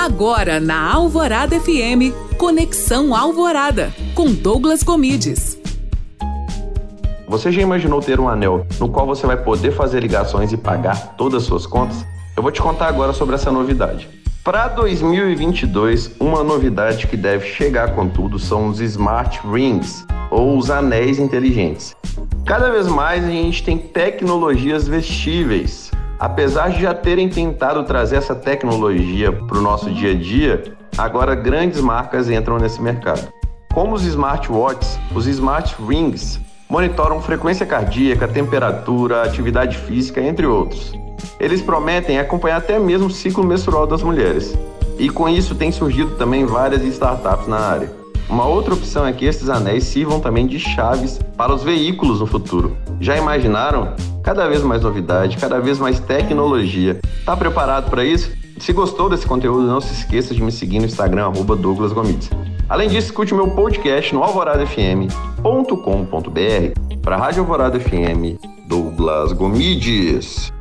Agora na Alvorada FM, Conexão Alvorada, com Douglas Comides. Você já imaginou ter um anel no qual você vai poder fazer ligações e pagar todas as suas contas? Eu vou te contar agora sobre essa novidade. Para 2022, uma novidade que deve chegar com tudo são os Smart Rings, ou os anéis inteligentes. Cada vez mais a gente tem tecnologias vestíveis. Apesar de já terem tentado trazer essa tecnologia para o nosso dia a dia, agora grandes marcas entram nesse mercado. Como os smartwatches, os smart rings monitoram frequência cardíaca, temperatura, atividade física, entre outros. Eles prometem acompanhar até mesmo o ciclo menstrual das mulheres. E com isso tem surgido também várias startups na área. Uma outra opção é que esses anéis sirvam também de chaves para os veículos no futuro. Já imaginaram? Cada vez mais novidade, cada vez mais tecnologia. Tá preparado para isso? Se gostou desse conteúdo, não se esqueça de me seguir no Instagram, arroba Douglas Gomides. Além disso, escute meu podcast no alvoradafm.com.br para a Rádio Alvorada FM, Douglas Gomides.